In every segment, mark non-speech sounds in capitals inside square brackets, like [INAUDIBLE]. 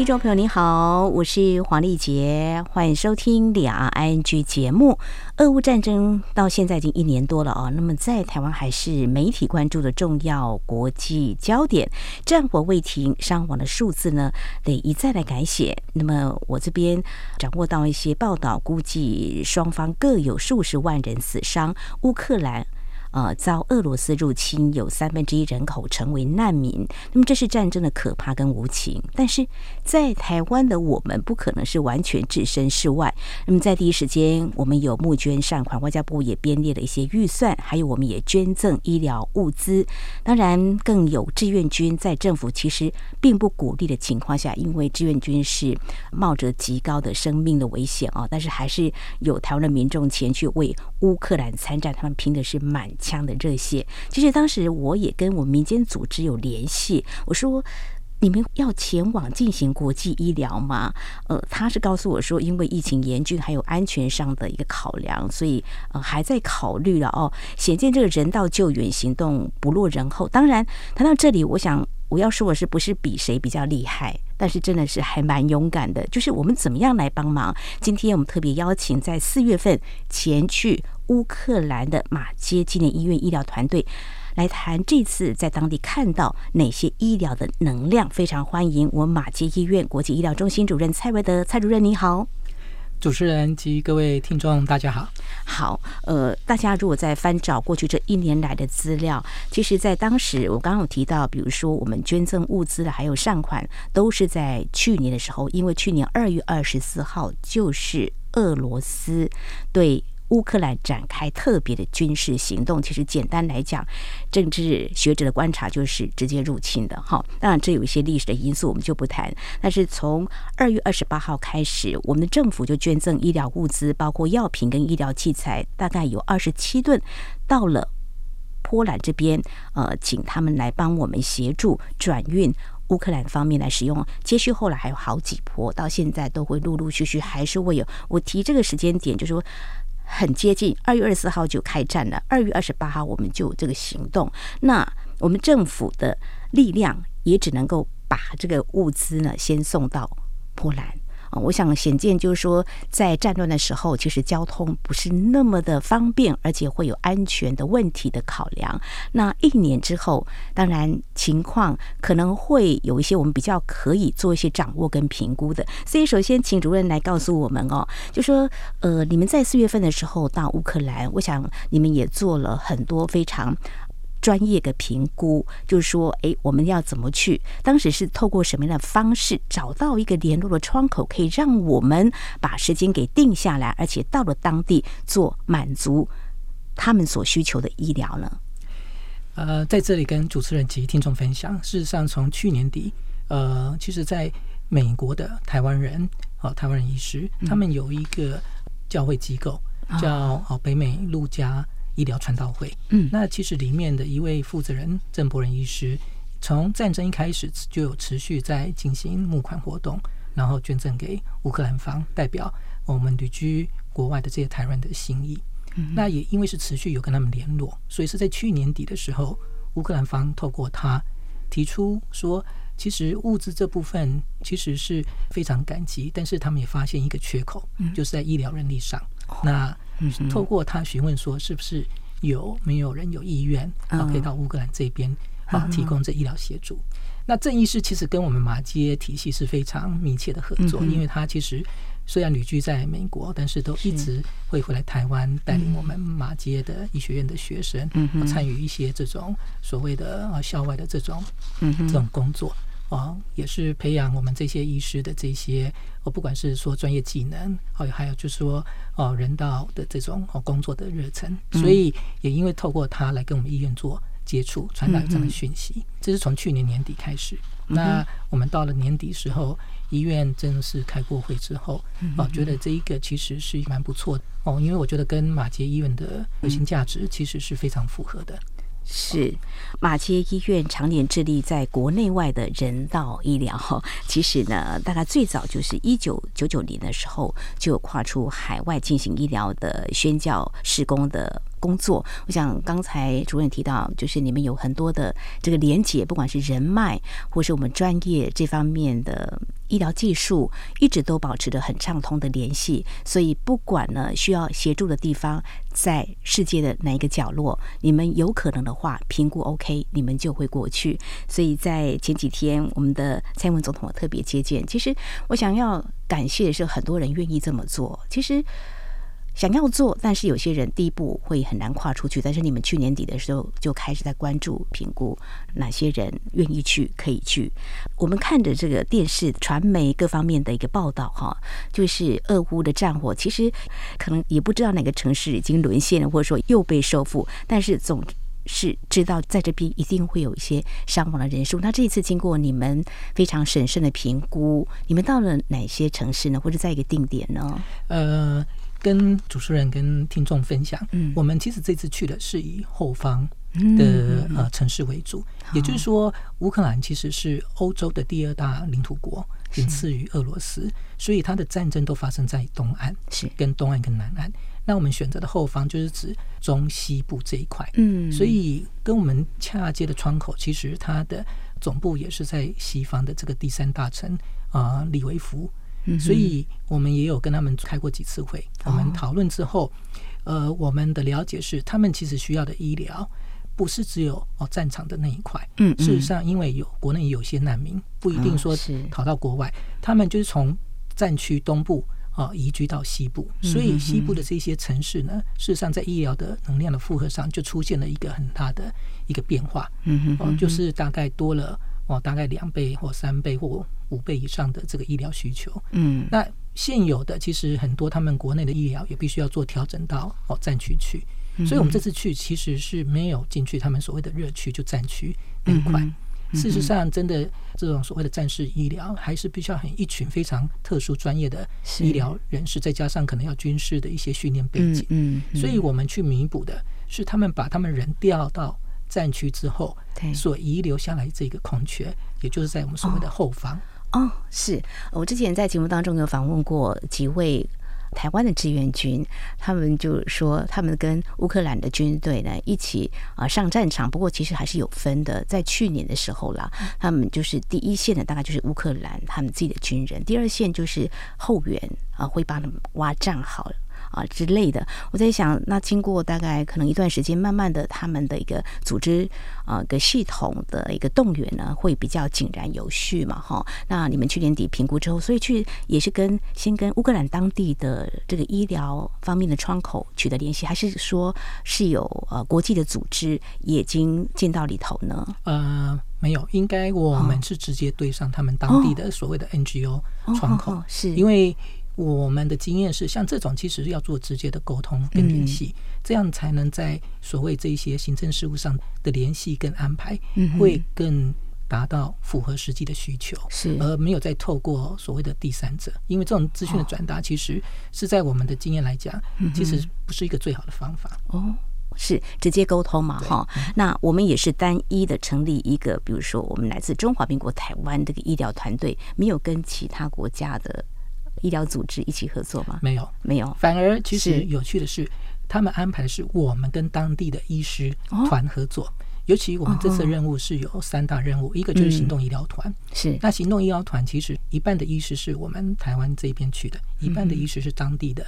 听众朋友，你好，我是黄丽杰，欢迎收听两岸 ING 节目。俄乌战争到现在已经一年多了哦，那么在台湾还是媒体关注的重要国际焦点。战火未停，伤亡的数字呢得一再来改写。那么我这边掌握到一些报道，估计双方各有数十万人死伤。乌克兰。呃，遭俄罗斯入侵，有三分之一人口成为难民。那么，这是战争的可怕跟无情。但是在台湾的我们，不可能是完全置身事外。那么，在第一时间，我们有募捐善款，外交部也编列了一些预算，还有我们也捐赠医疗物资。当然，更有志愿军在政府其实并不鼓励的情况下，因为志愿军是冒着极高的生命的危险啊，但是还是有台湾的民众前去为乌克兰参战，他们拼的是满枪的热血，其实当时我也跟我民间组织有联系，我说你们要前往进行国际医疗吗？呃，他是告诉我说，因为疫情严峻，还有安全上的一个考量，所以呃还在考虑了哦。显见这个人道救援行动不落人后。当然谈到这里，我想我要说的是不是比谁比较厉害，但是真的是还蛮勇敢的，就是我们怎么样来帮忙。今天我们特别邀请在四月份前去。乌克兰的马街纪念医院医疗团队来谈这次在当地看到哪些医疗的能量，非常欢迎我马街医院国际医疗中心主任蔡维德蔡主任，你好，主持人及各位听众大家好。好，呃，大家如果在翻找过去这一年来的资料，其实，在当时我刚刚有提到，比如说我们捐赠物资的还有善款，都是在去年的时候，因为去年二月二十四号就是俄罗斯对。乌克兰展开特别的军事行动，其实简单来讲，政治学者的观察就是直接入侵的哈。当然，这有一些历史的因素，我们就不谈。但是从二月二十八号开始，我们的政府就捐赠医疗物资，包括药品跟医疗器材，大概有二十七吨，到了波兰这边，呃，请他们来帮我们协助转运乌克兰方面来使用。接续后来还有好几波，到现在都会陆陆续续还是会有。我提这个时间点，就是说。很接近，二月二十四号就开战了。二月二十八号我们就这个行动，那我们政府的力量也只能够把这个物资呢先送到波兰。我想显见就是说，在战乱的时候，其实交通不是那么的方便，而且会有安全的问题的考量。那一年之后，当然情况可能会有一些我们比较可以做一些掌握跟评估的。所以，首先请主任来告诉我们哦，就说呃，你们在四月份的时候到乌克兰，我想你们也做了很多非常。专业的评估，就是说，哎，我们要怎么去？当时是透过什么样的方式找到一个联络的窗口，可以让我们把时间给定下来，而且到了当地做满足他们所需求的医疗呢？呃，在这里跟主持人及听众分享，事实上，从去年底，呃，其实在美国的台湾人，哦，台湾人医师，他们有一个教会机构叫哦北美路加。医疗传道会，嗯，那其实里面的一位负责人郑伯仁医师，从战争一开始就有持续在进行募款活动，然后捐赠给乌克兰方，代表我们旅居国外的这些台湾人的心意。嗯，那也因为是持续有跟他们联络，所以是在去年底的时候，乌克兰方透过他提出说，其实物资这部分其实是非常感激，但是他们也发现一个缺口，就是在医疗人力上。那透过他询问说，是不是有没有人有意愿啊，可以到乌克兰这边啊提供这医疗协助？那郑医师其实跟我们马街体系是非常密切的合作，因为他其实虽然旅居在美国，但是都一直会回来台湾带领我们马街的医学院的学生，参与一些这种所谓的啊校外的这种这种工作。哦，也是培养我们这些医师的这些，哦，不管是说专业技能，还有还有就是说，哦，人道的这种哦工作的热忱，所以也因为透过他来跟我们医院做接触，传达这样的讯息。这是从去年年底开始，那我们到了年底时候，医院正式开过会之后，哦，觉得这一个其实是蛮不错的哦，因为我觉得跟马杰医院的核心价值其实是非常符合的。是马街医院常年致力在国内外的人道医疗。其实呢，大概最早就是一九九九年的时候，就跨出海外进行医疗的宣教施工的工作。我想刚才主任提到，就是你们有很多的这个连结，不管是人脉，或是我们专业这方面的医疗技术，一直都保持着很畅通的联系。所以不管呢需要协助的地方，在世界的哪一个角落，你们有可能的话，评估 OK，你们就会过去。所以在前几天，我们的蔡英文总统特别接见。其实我想要感谢的是，很多人愿意这么做。其实。想要做，但是有些人第一步会很难跨出去。但是你们去年底的时候就开始在关注、评估哪些人愿意去、可以去。我们看着这个电视、传媒各方面的一个报道，哈，就是俄乌的战火，其实可能也不知道哪个城市已经沦陷了，或者说又被收复。但是总是知道在这边一定会有一些伤亡的人数。那这一次经过你们非常审慎的评估，你们到了哪些城市呢？或者在一个定点呢？呃。跟主持人跟听众分享，嗯，我们其实这次去的是以后方的呃城市为主，也就是说，乌克兰其实是欧洲的第二大领土国，仅次于俄罗斯，所以它的战争都发生在东岸，是。跟东岸跟南岸。那我们选择的后方就是指中西部这一块，嗯，所以跟我们恰接的窗口，其实它的总部也是在西方的这个第三大城啊，利维夫。所以我们也有跟他们开过几次会，我们讨论之后，呃，我们的了解是，他们其实需要的医疗不是只有哦战场的那一块，嗯，事实上，因为有国内有些难民，不一定说逃到国外，他们就是从战区东部啊移居到西部，所以西部的这些城市呢，事实上在医疗的能量的负荷上就出现了一个很大的一个变化，嗯嗯，就是大概多了。哦，大概两倍或三倍或五倍以上的这个医疗需求。嗯，那现有的其实很多他们国内的医疗也必须要做调整到哦战区去，所以我们这次去其实是没有进去他们所谓的热区就战区那一块。事实上，真的这种所谓的战士医疗还是必须要很一群非常特殊专业的医疗人士，再加上可能要军事的一些训练背景。嗯，所以我们去弥补的是他们把他们人调到。战区之后，所遗留下来这个空缺，也就是在我们所谓的后方。哦，哦，是我之前在节目当中有访问过几位台湾的志愿军，他们就说他们跟乌克兰的军队呢一起啊上战场，不过其实还是有分的。在去年的时候啦，他们就是第一线的大概就是乌克兰他们自己的军人，第二线就是后援啊会帮他们挖战壕了。啊之类的，我在想，那经过大概可能一段时间，慢慢的他们的一个组织啊，个系统的一个动员呢，会比较井然有序嘛，哈。那你们去年底评估之后，所以去也是跟先跟乌克兰当地的这个医疗方面的窗口取得联系，还是说是有呃国际的组织也已经进到里头呢？呃，没有，应该我们是直接对上他们当地的所谓的 NGO 窗口，哦、是因为。我们的经验是，像这种其实要做直接的沟通跟联系，这样才能在所谓这些行政事务上的联系跟安排，会更达到符合实际的需求，是而没有再透过所谓的第三者，因为这种资讯的转达，其实是在我们的经验来讲，其实不是一个最好的方法。哦，是直接沟通嘛？哈，那我们也是单一的成立一个，比如说我们来自中华民国台湾这个医疗团队，没有跟其他国家的。医疗组织一起合作吗？没有，没有。反而其实有趣的是，是他们安排的是我们跟当地的医师团合作。哦、尤其我们这次任务是有三大任务，哦、一个就是行动医疗团。是、嗯。那行动医疗团其实一半的医师是我们台湾这边去的，一半的医师是当地的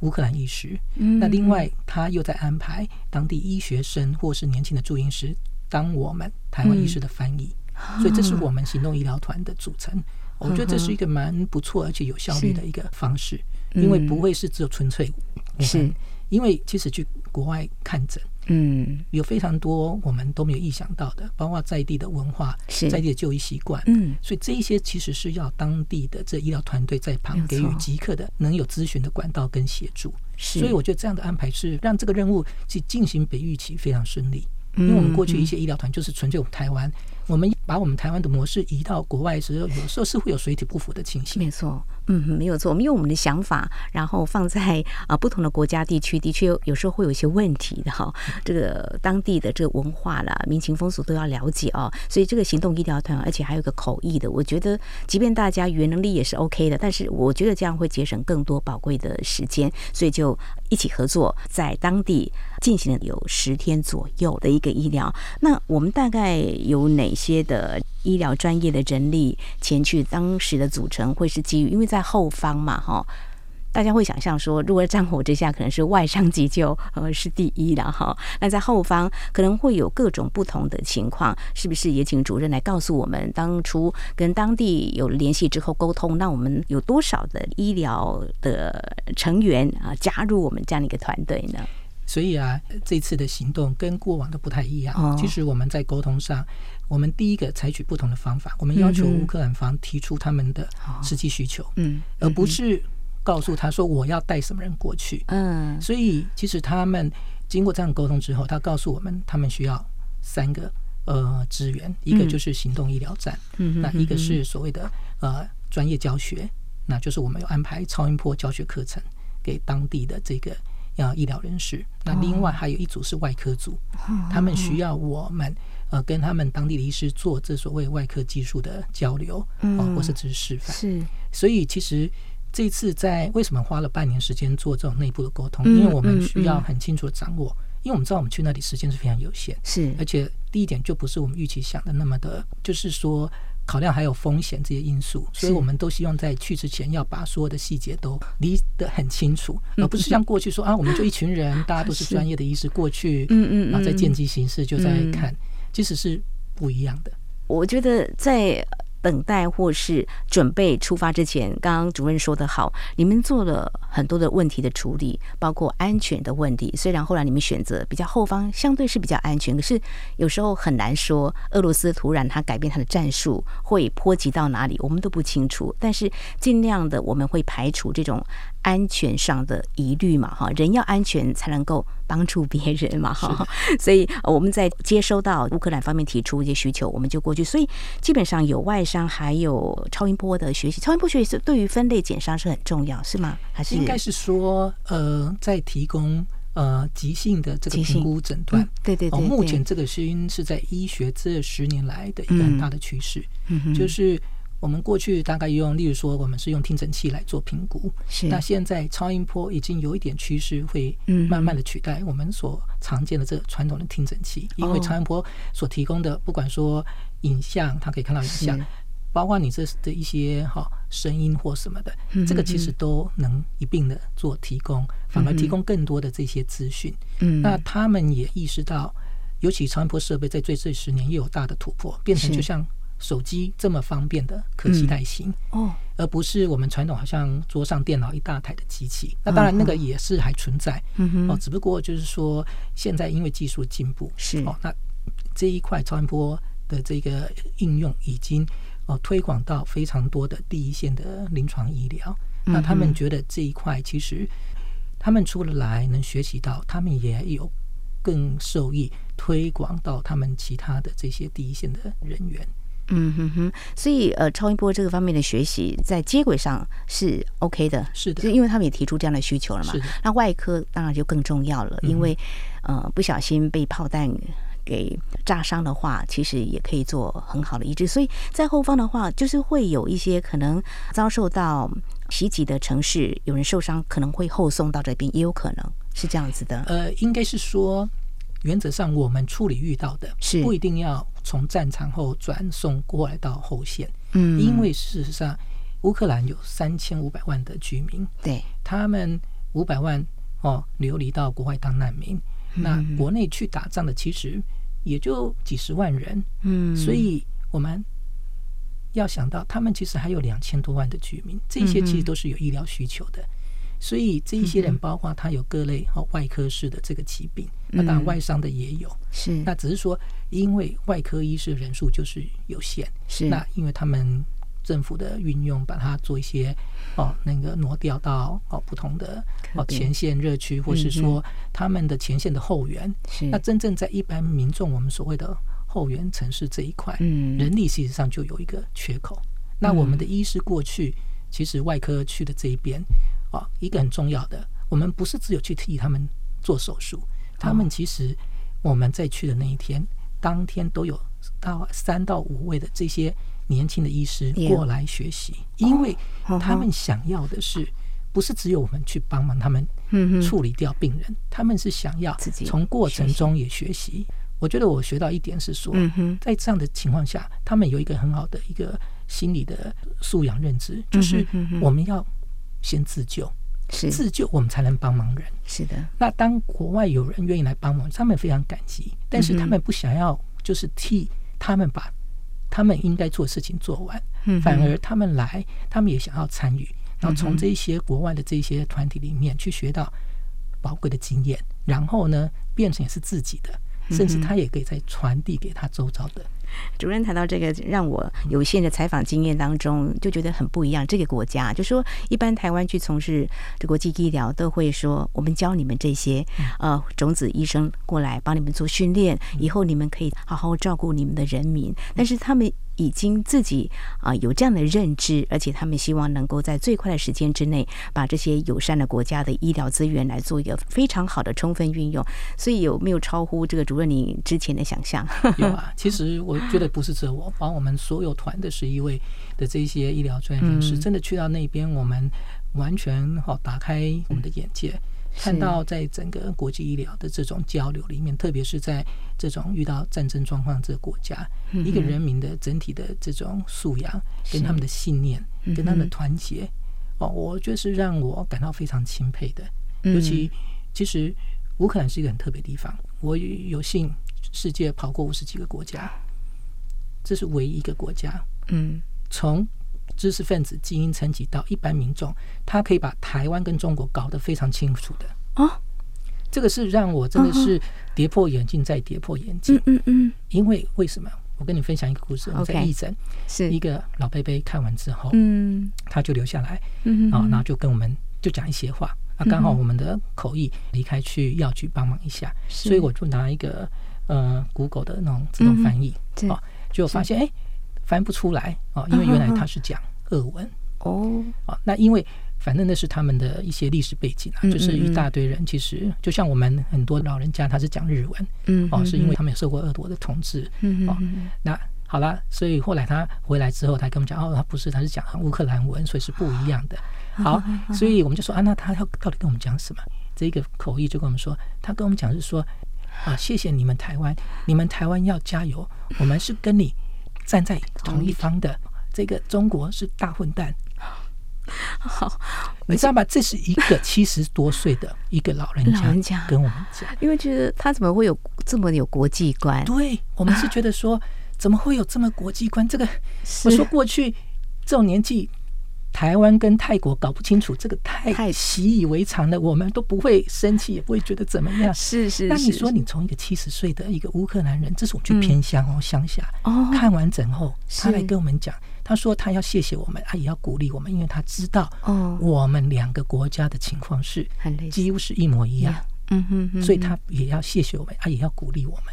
乌克兰医师。嗯。那另外他又在安排当地医学生或是年轻的住院师当我们台湾医师的翻译。嗯、所以这是我们行动医疗团的组成。我觉得这是一个蛮不错而且有效率的一个方式，因为不会是只有纯粹是，因为其实去国外看诊，嗯，有非常多我们都没有意想到的，包括在地的文化、在地的就医习惯，嗯，所以这一些其实是要当地的这医疗团队在旁给予即刻的能有咨询的管道跟协助，所以我觉得这样的安排是让这个任务去进行北预期非常顺利，因为我们过去一些医疗团就是纯粹我们台湾我们把我们台湾的模式移到国外时候，有时候是会有水土不服的情形。没错，嗯，没有错。我们用我们的想法，然后放在啊不同的国家地区，的确 [LAUGHS] 有时候会有一些问题的哈。这个当地的这个文化啦、民情风俗都要了解哦。所以这个行动医疗团，而且还有个口译的，我觉得即便大家语言能力也是 OK 的，但是我觉得这样会节省更多宝贵的时间，所以就一起合作，在当地进行了有十天左右的一个医疗。那我们大概有哪些的医疗专业的人力前去？当时的组成会是基于，因为在后方嘛，哈，大家会想象说，如果战火之下，可能是外伤急救呃是第一的哈。那在后方可能会有各种不同的情况，是不是也请主任来告诉我们，当初跟当地有联系之后沟通，那我们有多少的医疗的成员啊加入我们这样的一个团队呢？所以啊，这次的行动跟过往的不太一样。其实我们在沟通上，我们第一个采取不同的方法，我们要求乌克兰方提出他们的实际需求，嗯，而不是告诉他说我要带什么人过去。嗯，所以其实他们经过这样沟通之后，他告诉我们，他们需要三个呃资源，一个就是行动医疗站，嗯，那一个是所谓的呃专业教学，那就是我们有安排超音波教学课程给当地的这个。要医疗人士，那另外还有一组是外科组，他们需要我们呃跟他们当地的医师做这所谓外科技术的交流，或是只是示范。是，所以其实这次在为什么花了半年时间做这种内部的沟通？因为我们需要很清楚的掌握，因为我们知道我们去那里时间是非常有限，是，而且第一点就不是我们预期想的那么的，就是说。考量还有风险这些因素，所以我们都希望在去之前要把所有的细节都理得很清楚，而不是像过去说啊，我们就一群人，[LAUGHS] 大家都是专业的医师过去，嗯嗯，然后再见机行事就在看，其实是不一样的。我觉得在。等待或是准备出发之前，刚刚主任说的好，你们做了很多的问题的处理，包括安全的问题。虽然后来你们选择比较后方，相对是比较安全，可是有时候很难说，俄罗斯突然他改变他的战术会波及到哪里，我们都不清楚。但是尽量的我们会排除这种。安全上的疑虑嘛，哈，人要安全才能够帮助别人嘛，哈，[LAUGHS] 所以我们在接收到乌克兰方面提出一些需求，我们就过去。所以基本上有外伤，还有超音波的学习，超音波学习是对于分类减伤是很重要，是吗？还是应该是说，呃，在提供呃急性的这个评估诊断，嗯，对对对，对，目前这个是因是在医学这十年来的一个很大的趋势，嗯，就是。我们过去大概用，例如说，我们是用听诊器来做评估。是。那现在超音波已经有一点趋势，会慢慢的取代我们所常见的这个传统的听诊器，因为超音波所提供的，不管说影像，它可以看到影像，包括你这的一些哈声音或什么的，这个其实都能一并的做提供，反而提供更多的这些资讯。嗯。那他们也意识到，尤其超音波设备在最这十年又有大的突破，变成就像。手机这么方便的可携带型哦，而不是我们传统好像桌上电脑一大台的机器。那当然那个也是还存在，哦，只不过就是说现在因为技术进步是哦，那这一块超音波的这个应用已经哦推广到非常多的第一线的临床医疗。那他们觉得这一块其实他们出了来能学习到，他们也有更受益推广到他们其他的这些第一线的人员。嗯哼哼，所以呃，超音波这个方面的学习在接轨上是 OK 的，是的，就因为他们也提出这样的需求了嘛。是。那外科当然就更重要了，因为呃，不小心被炮弹给炸伤的话，其实也可以做很好的医治。所以在后方的话，就是会有一些可能遭受到袭击的城市，有人受伤，可能会后送到这边，也有可能是这样子的。呃，应该是说。原则上，我们处理遇到的是不一定要从战场后转送过来到后线，嗯，因为事实上，乌克兰有三千五百万的居民，对，他们五百万哦流离到国外当难民，那国内去打仗的其实也就几十万人，嗯，所以我们要想到，他们其实还有两千多万的居民，这些其实都是有医疗需求的。所以这一些人，包括他有各类哈外科式的这个疾病，那当然外伤的也有。是，那只是说，因为外科医师人数就是有限，是。那因为他们政府的运用，把它做一些哦那个挪调到哦不同的哦前线热区，或是说他们的前线的后援。是。那真正在一般民众，我们所谓的后援城市这一块，嗯，人力事实上就有一个缺口。那我们的医师过去其实外科去的这一边啊，一个很重要的，我们不是只有去替他们做手术，他们其实我们在去的那一天，当天都有到三到五位的这些年轻的医师过来学习，因为他们想要的是。不是只有我们去帮忙他们处理掉病人，他们是想要从过程中也学习。我觉得我学到一点是说，在这样的情况下，他们有一个很好的一个心理的素养认知，就是我们要先自救，自救我们才能帮忙人。是的。那当国外有人愿意来帮忙，他们非常感激，但是他们不想要就是替他们把他们应该做的事情做完，反而他们来，他们也想要参与。然后从这些国外的这些团体里面去学到宝贵的经验，然后呢，变成也是自己的，甚至他也可以再传递给他周遭的。主任谈到这个，让我有限的采访经验当中就觉得很不一样。这个国家就说，一般台湾去从事这国际医疗，都会说我们教你们这些呃种子医生过来帮你们做训练，以后你们可以好好照顾你们的人民。但是他们。已经自己啊有这样的认知，而且他们希望能够在最快的时间之内，把这些友善的国家的医疗资源来做一个非常好的充分运用。所以有没有超乎这个主任你之前的想象？有啊，其实我觉得不是这我，把我们所有团的十一位的这些医疗专业人士，真的去到那边，我们完全好打开我们的眼界。看到在整个国际医疗的这种交流里面，特别是在这种遇到战争状况这个国家，一个人民的整体的这种素养，跟他们的信念，跟他们的团结，哦，我觉得是让我感到非常钦佩的。尤其其实乌克兰是一个很特别的地方，我有幸世界跑过五十几个国家，这是唯一一个国家，嗯，从。知识分子、精英层级到一般民众，他可以把台湾跟中国搞得非常清楚的哦。这个是让我真的是跌破眼镜再跌破眼镜。嗯嗯。因为为什么？我跟你分享一个故事。我在义诊，是一个老伯伯看完之后，嗯，他就留下来，嗯啊，然后就跟我们就讲一些话。啊，刚好我们的口译离开去药局帮忙一下，所以我就拿一个呃 Google 的那种自动翻译，啊，就发现哎。翻不出来哦，因为原来他是讲俄文哦。哦，那因为反正那是他们的一些历史背景啊，就是一大堆人，其实就像我们很多老人家，他是讲日文，嗯，哦，是因为他们有受过俄国的统治，嗯哦，那好了，所以后来他回来之后，他跟我们讲，哦，他不是，他是讲乌克兰文，所以是不一样的。[LAUGHS] 好，[LAUGHS] 所以我们就说啊，那他要到底跟我们讲什么？这个口译就跟我们说，他跟我们讲是说啊，谢谢你们台湾，你们台湾要加油，我们是跟你。站在同一方的这个中国是大混蛋。好，你知道吗？这是一个 [LAUGHS] 七十多岁的一个老人家跟我们讲，因为觉得他怎么会有这么有国际观？对，我们是觉得说，[LAUGHS] 怎么会有这么国际观？这个我说过去这种年纪。台湾跟泰国搞不清楚，这个太习以为常了，我们都不会生气，也不会觉得怎么样。是是。那你说，你从一个七十岁的一个乌克兰人，这是我们去偏乡哦，乡下哦，看完整后，他来跟我们讲，他说他要谢谢我们，他也要鼓励我们，因为他知道哦，我们两个国家的情况是几乎是一模一样，嗯哼，所以他也要谢谢我们，他也要鼓励我们。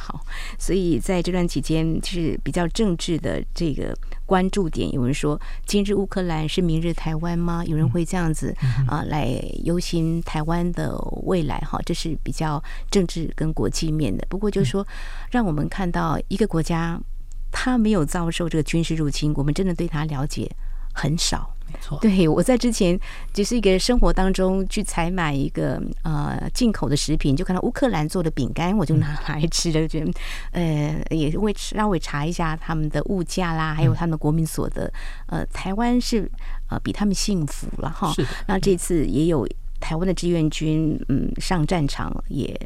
好，所以在这段期间，就是比较政治的这个关注点。有人说，今日乌克兰是明日台湾吗？有人会这样子啊来忧心台湾的未来。哈，这是比较政治跟国际面的。不过，就是说，让我们看到一个国家，它没有遭受这个军事入侵，我们真的对它了解很少。没错，对，我在之前就是一个生活当中去采买一个呃进口的食品，就看到乌克兰做的饼干，我就拿来吃了，觉得呃也会稍微查一下他们的物价啦，还有他们的国民所得。呃，台湾是呃比他们幸福了哈。是。那这次也有台湾的志愿军嗯上战场也。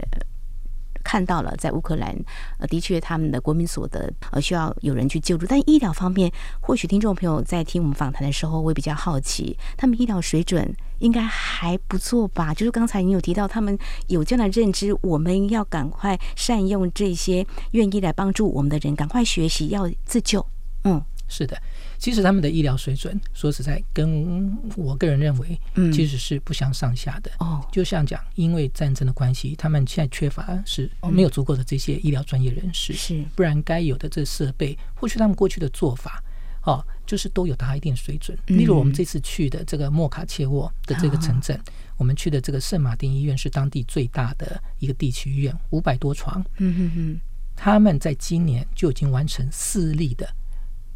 看到了，在乌克兰，呃，的确他们的国民所得呃需要有人去救助，但医疗方面，或许听众朋友在听我们访谈的时候会比较好奇，他们医疗水准应该还不错吧？就是刚才你有提到，他们有这样的认知，我们要赶快善用这些愿意来帮助我们的人，赶快学习要自救。嗯，是的，其实他们的医疗水准，说实在，跟我个人认为，其实是不相上下的。哦、嗯，就像讲，因为战争的关系，他们现在缺乏是没有足够的这些医疗专业人士，是不然该有的这设备，或许他们过去的做法，哦，就是都有达一定水准。例如我们这次去的这个莫卡切沃的这个城镇，嗯、我们去的这个圣马丁医院是当地最大的一个地区医院，五百多床。嗯哼哼，他们在今年就已经完成四例的。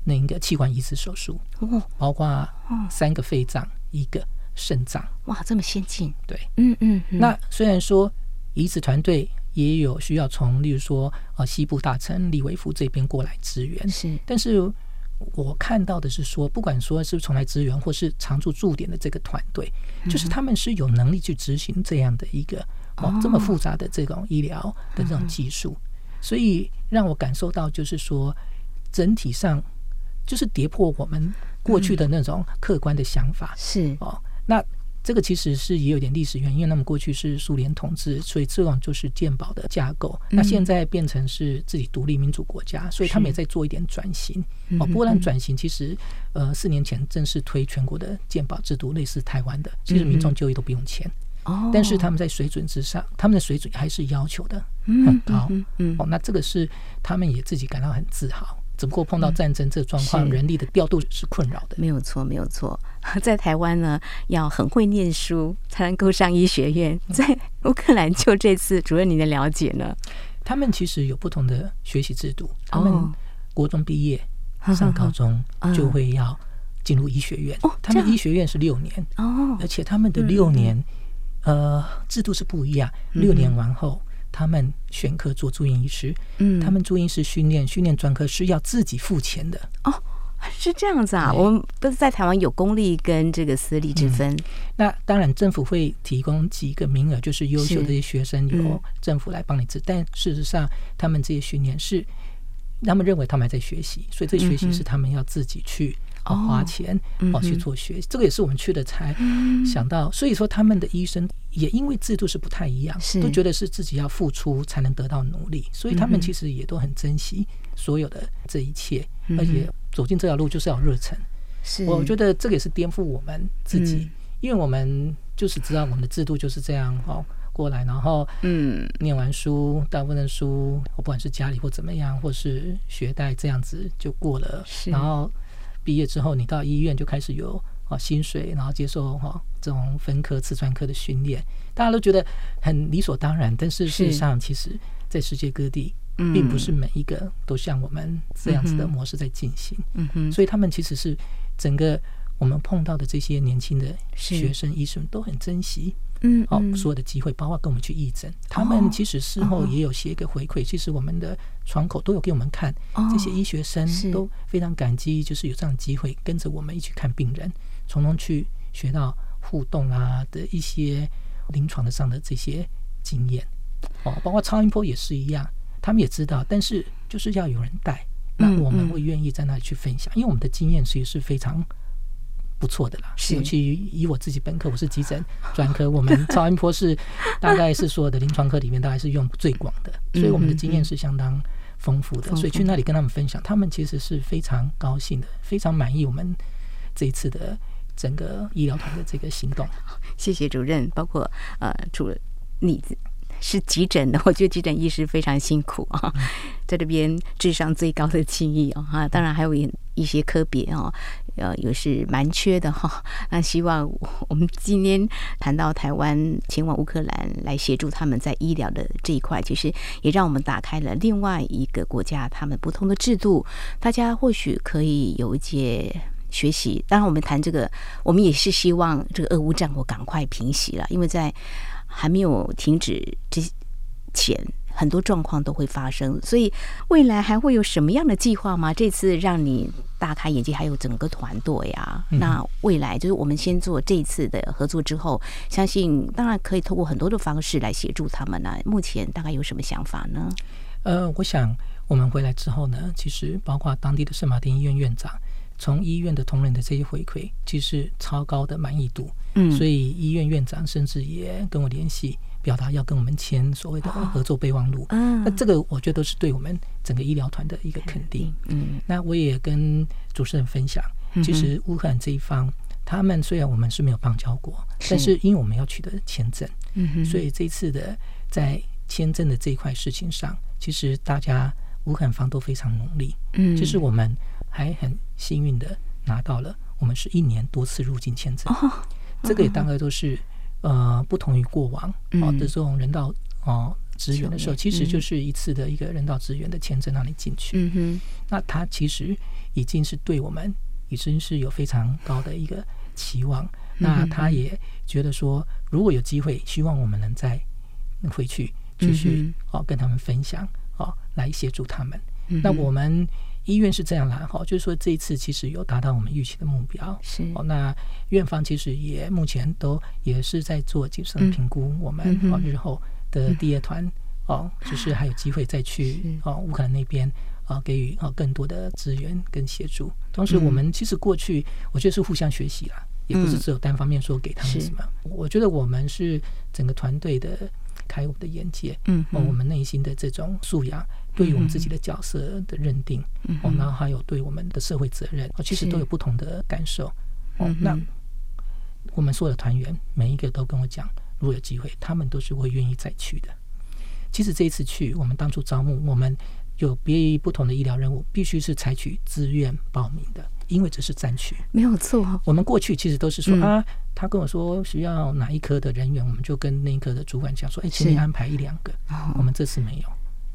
那一个器官移植手术，包括三个肺脏，一个肾脏，哇，这么先进。对，嗯嗯。那虽然说移植团队也有需要从，例如说呃西部大城利维夫这边过来支援，是。但是我看到的是说，不管说是从来支援或是常驻驻点的这个团队，就是他们是有能力去执行这样的一个哦这么复杂的这种医疗的这种技术，所以让我感受到就是说整体上。就是跌破我们过去的那种客观的想法，是哦。那这个其实是也有点历史原因，因为那么过去是苏联统治，所以这种就是鉴宝的架构。那现在变成是自己独立民主国家，所以他们也在做一点转型。哦，波兰转型其实呃四年前正式推全国的鉴宝制度，类似台湾的，其实民众就业都不用钱。哦，但是他们在水准之上，他们的水准还是要求的很高。嗯，哦，那这个是他们也自己感到很自豪。只不过碰到战争这个状况，嗯、人力的调度是困扰的。没有错，没有错。[LAUGHS] 在台湾呢，要很会念书才能够上医学院。在乌克兰，就这次主任您的了解呢？他们其实有不同的学习制度。他们国中毕业、哦、上高中就会要进入医学院。哦，他们医学院是六年哦，而且他们的六年、嗯、呃制度是不一样。六年完后。他们选科做住院医师，嗯，他们住院医师训练训练专科是要自己付钱的哦，是这样子啊。我们不是在台湾有公立跟这个私立之分。那当然，政府会提供几个名额，就是优秀的一些学生由政府来帮你治。但事实上，他们这些训练是他们认为他们还在学习，所以这学习是他们要自己去。哦，花钱哦去做学习，这个也是我们去的才想到。所以说，他们的医生也因为制度是不太一样，都觉得是自己要付出才能得到努力，所以他们其实也都很珍惜所有的这一切，而且走进这条路就是要热忱。是，我觉得这个也是颠覆我们自己，因为我们就是知道我们的制度就是这样哦过来，然后嗯，念完书，大部分的书，不管是家里或怎么样，或是学贷这样子就过了，然后。毕业之后，你到医院就开始有啊薪水，然后接受哈这种分科、次专科的训练，大家都觉得很理所当然。但是事实上，其实在世界各地，并不是每一个都像我们这样子的模式在进行。嗯哼，所以他们其实是整个我们碰到的这些年轻的学生、医生都很珍惜。嗯，哦，所有的机会，包括跟我们去义诊，他们其实事后也有写一个回馈。其实我们的窗口都有给我们看，这些医学生都非常感激，就是有这样的机会跟着我们一起看病人，从中去学到互动啊的一些临床的上的这些经验。哦，包括超音波也是一样，他们也知道，但是就是要有人带，那我们会愿意在那里去分享，因为我们的经验其实是非常。不错的啦，尤其以我自己本科，我是急诊专科，我们 [LAUGHS] 超音波是大概是所有的临床科里面大概是用最广的，所以我们的经验是相当丰富的。所以去那里跟他们分享，他们其实是非常高兴的，非常满意我们这一次的整个医疗团的这个行动。谢谢主任，包括呃，除了你是急诊的，[LAUGHS] 我觉得急诊医师非常辛苦啊，在这边智商最高的记忆啊，哈，当然还有一一些科别啊。呃，也是蛮缺的哈。那 [LAUGHS] 希望我们今天谈到台湾前往乌克兰来协助他们在医疗的这一块，其实也让我们打开了另外一个国家他们不同的制度，大家或许可以有一些学习。当然，我们谈这个，我们也是希望这个俄乌战火赶快平息了，因为在还没有停止之前。很多状况都会发生，所以未来还会有什么样的计划吗？这次让你大开眼界，还有整个团队呀。那未来就是我们先做这一次的合作之后，相信当然可以透过很多的方式来协助他们呢。目前大概有什么想法呢？呃，我想我们回来之后呢，其实包括当地的圣马丁医院院长，从医院的同仁的这些回馈，其实超高的满意度。嗯，所以医院院长甚至也跟我联系。表达要跟我们签所谓的合作备忘录。嗯，那这个我觉得都是对我们整个医疗团的一个肯定。嗯，那我也跟主持人分享，其实乌克兰这一方，他们虽然我们是没有邦交国，但是因为我们要取得签证，嗯，所以这次的在签证的这一块事情上，其实大家乌克兰方都非常努力。嗯，就是我们还很幸运的拿到了，我们是一年多次入境签证。哦，这个也大概都是。呃，不同于过往哦的这种人道哦支援的时候，其实就是一次的一个人道支援的签证让你进去。嗯哼，那他其实已经是对我们已经是有非常高的一个期望。那他也觉得说，如果有机会，希望我们能再回去继续哦跟他们分享哦，来协助他们。那我们。医院是这样啦哈，就是说这一次其实有达到我们预期的目标。是哦，那院方其实也目前都也是在做谨慎评估，我们哦日后的第二团哦，就是还有机会再去哦乌克兰那边啊给予哦更多的资源跟协助。同时，我们其实过去我觉得是互相学习啦，也不是只有单方面说给他们什么。我觉得我们是整个团队的开我们的眼界，嗯，哦，我们内心的这种素养。对于我们自己的角色的认定，嗯哦，然后还有对我们的社会责任，哦，其实都有不同的感受。哦，那我们所有的团员每一个都跟我讲，如果有机会，他们都是会愿意再去的。其实这一次去，我们当初招募，我们有别于不同的医疗任务，必须是采取自愿报名的，因为这是战区，没有错。我们过去其实都是说啊，他跟我说需要哪一科的人员，我们就跟那一科的主管讲说，哎，请你安排一两个。我们这次没有。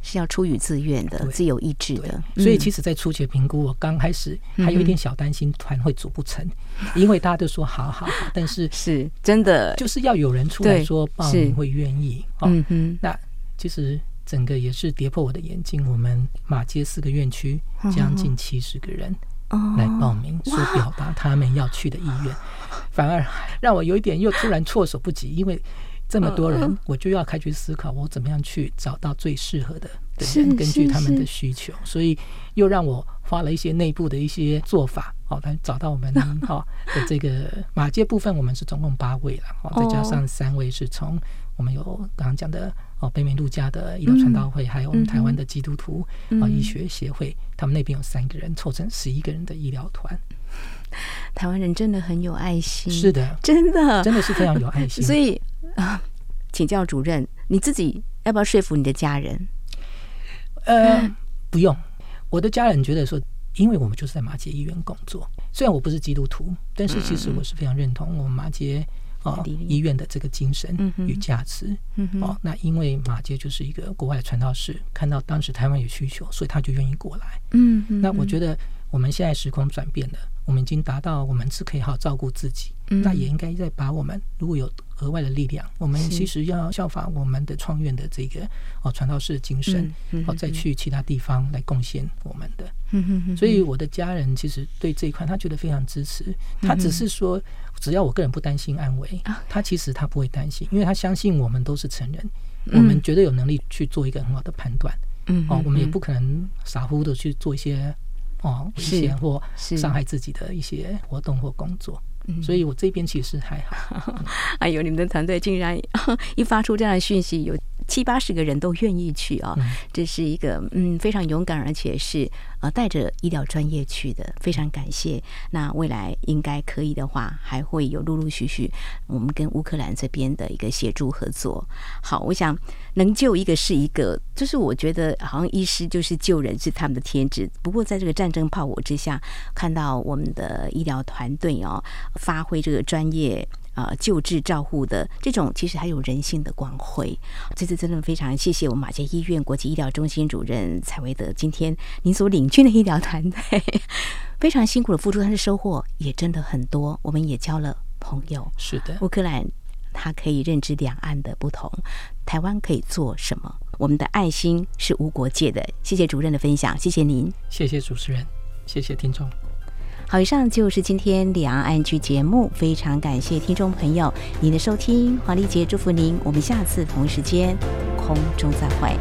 是要出于自愿的、自由意志的，所以其实，在初期评估，我刚开始还有一点小担心团会组不成，[LAUGHS] 因为大家都说好好好，但是是真的，就是要有人出来说报名会愿意。嗯哼，那其实整个也是跌破我的眼镜，我们马街四个院区将近七十个人来报名，说表达他们要去的意愿，反而让我有一点又突然措手不及，因为。这么多人，我就要开始思考，我怎么样去找到最适合的人，根据他们的需求，所以又让我花了一些内部的一些做法，哦，来找到我们哈 [LAUGHS] 的这个马街部分，我们是总共八位了，哦，再加上三位是从我们有刚刚讲的哦北美陆家的医疗传道会，还有我们台湾的基督徒啊医学协会，他们那边有三个人，凑成十一个人的医疗团。台湾人真的很有爱心，是的，真的真的是非常有爱心，所以。啊，请教主任，你自己要不要说服你的家人？呃，不用。我的家人觉得说，因为我们就是在马杰医院工作，虽然我不是基督徒，但是其实我是非常认同我们马偕啊医院的这个精神与价值。哦，那因为马杰就是一个国外的传道士，看到当时台湾有需求，所以他就愿意过来。嗯，那我觉得我们现在时空转变了，我们已经达到我们是可以好照顾自己，那也应该再把我们如果有。额外的力量，我们其实要效法我们的创院的这个哦传道士精神，哦再去其他地方来贡献我们的。所以我的家人其实对这一块他觉得非常支持。他只是说，只要我个人不担心安危，他其实他不会担心，因为他相信我们都是成人，我们绝对有能力去做一个很好的判断。嗯哦，我们也不可能傻乎乎的去做一些哦危险或伤害自己的一些活动或工作。所以，我这边其实还好。[LAUGHS] 哎呦，你们的团队竟然 [LAUGHS] 一发出这样的讯息，有七八十个人都愿意去啊！这是一个嗯非常勇敢，而且是呃带着医疗专业去的，非常感谢。那未来应该可以的话，还会有陆陆续续我们跟乌克兰这边的一个协助合作。好，我想能救一个是一个，就是我觉得好像医师就是救人是他们的天职。不过在这个战争炮火之下，看到我们的医疗团队哦。发挥这个专业啊、呃，救治照护的这种，其实还有人性的光辉。这次真的非常谢谢我们马偕医院国际医疗中心主任蔡维德，今天您所领军的医疗团队 [LAUGHS] 非常辛苦的付出，但是收获也真的很多。我们也交了朋友。是的，乌克兰他可以认知两岸的不同，台湾可以做什么？我们的爱心是无国界的。谢谢主任的分享，谢谢您，谢谢主持人，谢谢听众。好，以上就是今天两岸剧节目，非常感谢听众朋友您的收听，黄丽杰祝福您，我们下次同一时间空中再会。